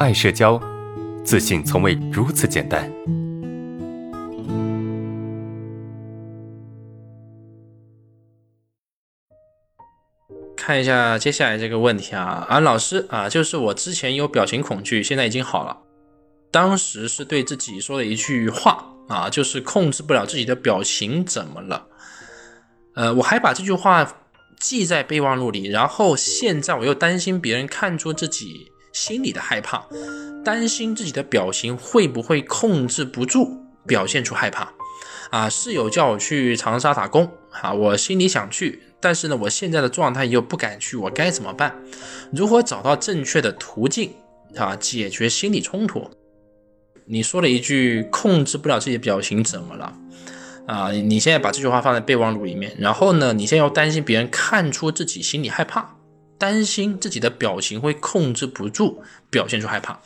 爱社交，自信从未如此简单。看一下接下来这个问题啊，啊，老师啊，就是我之前有表情恐惧，现在已经好了。当时是对自己说了一句话啊，就是控制不了自己的表情，怎么了？呃，我还把这句话记在备忘录里，然后现在我又担心别人看出自己。心里的害怕，担心自己的表情会不会控制不住，表现出害怕。啊，室友叫我去长沙打工，啊，我心里想去，但是呢，我现在的状态又不敢去，我该怎么办？如何找到正确的途径啊，解决心理冲突？你说了一句控制不了自己的表情，怎么了？啊，你现在把这句话放在备忘录里面，然后呢，你现在要担心别人看出自己心里害怕。担心自己的表情会控制不住，表现出害怕。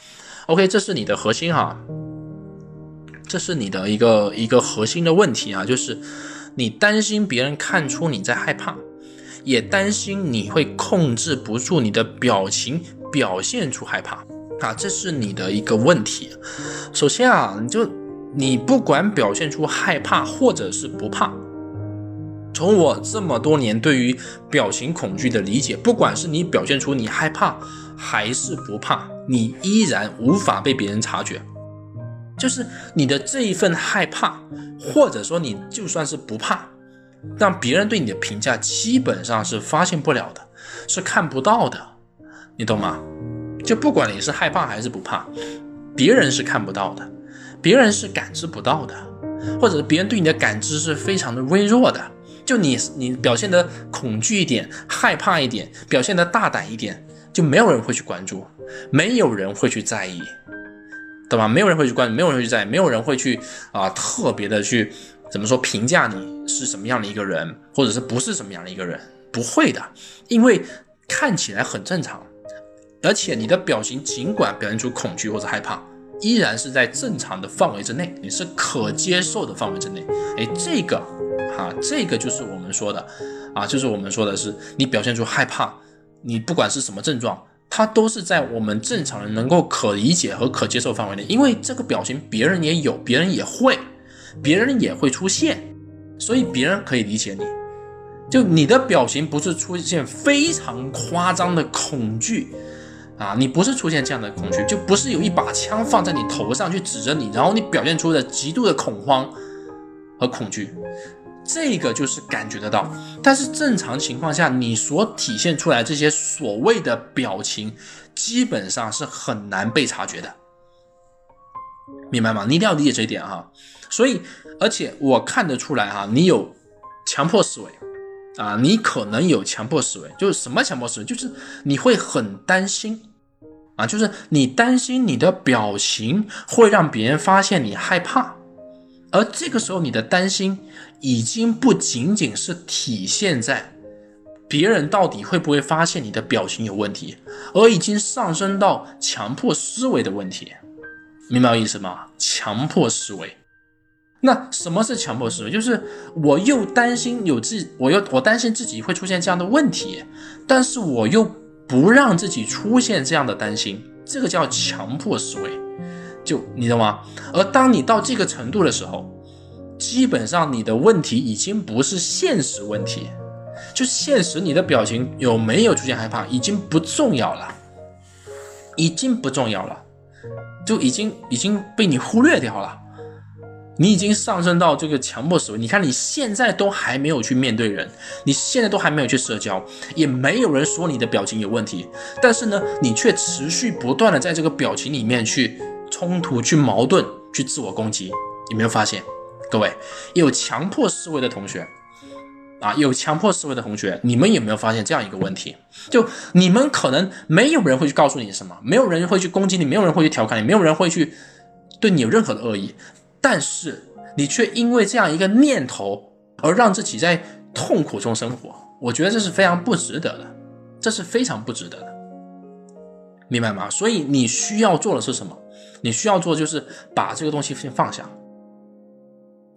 OK，这是你的核心哈，这是你的一个一个核心的问题啊，就是你担心别人看出你在害怕，也担心你会控制不住你的表情，表现出害怕啊，这是你的一个问题。首先啊，你就你不管表现出害怕或者是不怕。从我这么多年对于表情恐惧的理解，不管是你表现出你害怕还是不怕，你依然无法被别人察觉。就是你的这一份害怕，或者说你就算是不怕，让别人对你的评价基本上是发现不了的，是看不到的，你懂吗？就不管你是害怕还是不怕，别人是看不到的，别人是感知不到的，或者别人对你的感知是非常的微弱的。就你，你表现的恐惧一点，害怕一点，表现的大胆一点，就没有人会去关注，没有人会去在意，对吧？没有人会去关注，没有人会去在意，没有人会去啊，特别的去怎么说评价你是什么样的一个人，或者是不是什么样的一个人？不会的，因为看起来很正常，而且你的表情尽管表现出恐惧或者害怕，依然是在正常的范围之内，你是可接受的范围之内。哎，这个。啊，这个就是我们说的，啊，就是我们说的是你表现出害怕，你不管是什么症状，它都是在我们正常人能够可理解和可接受范围内，因为这个表情别人也有，别人也会，别人也会出现，所以别人可以理解你。就你的表情不是出现非常夸张的恐惧，啊，你不是出现这样的恐惧，就不是有一把枪放在你头上去指着你，然后你表现出的极度的恐慌和恐惧。这个就是感觉得到，但是正常情况下，你所体现出来这些所谓的表情，基本上是很难被察觉的，明白吗？你一定要理解这一点哈。所以，而且我看得出来哈，你有强迫思维啊，你可能有强迫思维，就是什么强迫思维？就是你会很担心啊，就是你担心你的表情会让别人发现你害怕。而这个时候，你的担心已经不仅仅是体现在别人到底会不会发现你的表情有问题，而已经上升到强迫思维的问题，明白我意思吗？强迫思维。那什么是强迫思维？就是我又担心有自，我又我担心自己会出现这样的问题，但是我又不让自己出现这样的担心，这个叫强迫思维。就你懂吗？而当你到这个程度的时候，基本上你的问题已经不是现实问题，就现实你的表情有没有出现害怕已经不重要了，已经不重要了，就已经已经被你忽略掉了。你已经上升到这个强迫思维。你看你现在都还没有去面对人，你现在都还没有去社交，也没有人说你的表情有问题，但是呢，你却持续不断的在这个表情里面去。冲突去矛盾去自我攻击，有没有发现？各位有强迫思维的同学啊，有强迫思维的同学，你们有没有发现这样一个问题？就你们可能没有人会去告诉你什么，没有人会去攻击你，没有人会去调侃你，没有人会去对你有任何的恶意，但是你却因为这样一个念头而让自己在痛苦中生活，我觉得这是非常不值得的，这是非常不值得的，明白吗？所以你需要做的是什么？你需要做就是把这个东西先放下，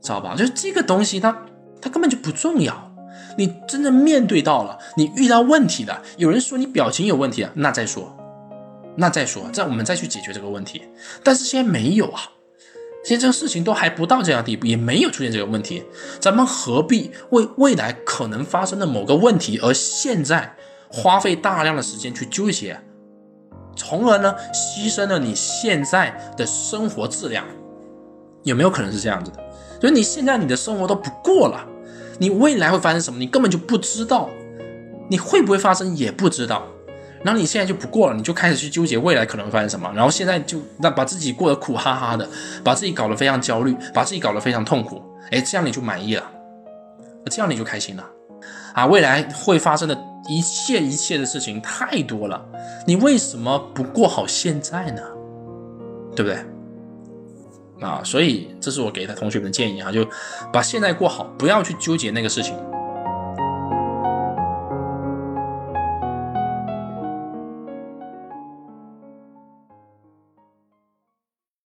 知道吧？就是这个东西它它根本就不重要。你真正面对到了，你遇到问题了，有人说你表情有问题，那再说，那再说，再我们再去解决这个问题。但是现在没有啊，现在这个事情都还不到这样地步，也没有出现这个问题，咱们何必为未来可能发生的某个问题而现在花费大量的时间去纠结，从而呢牺牲了你现在的生活质量？有没有可能是这样子的？所以你现在你的生活都不过了，你未来会发生什么，你根本就不知道，你会不会发生也不知道。然后你现在就不过了，你就开始去纠结未来可能会发生什么，然后现在就那把自己过得苦哈哈的，把自己搞得非常焦虑，把自己搞得非常痛苦。哎，这样你就满意了，这样你就开心了啊！未来会发生的一切一切的事情太多了，你为什么不过好现在呢？对不对？啊，所以这是我给他同学们的建议啊，就把现在过好，不要去纠结那个事情。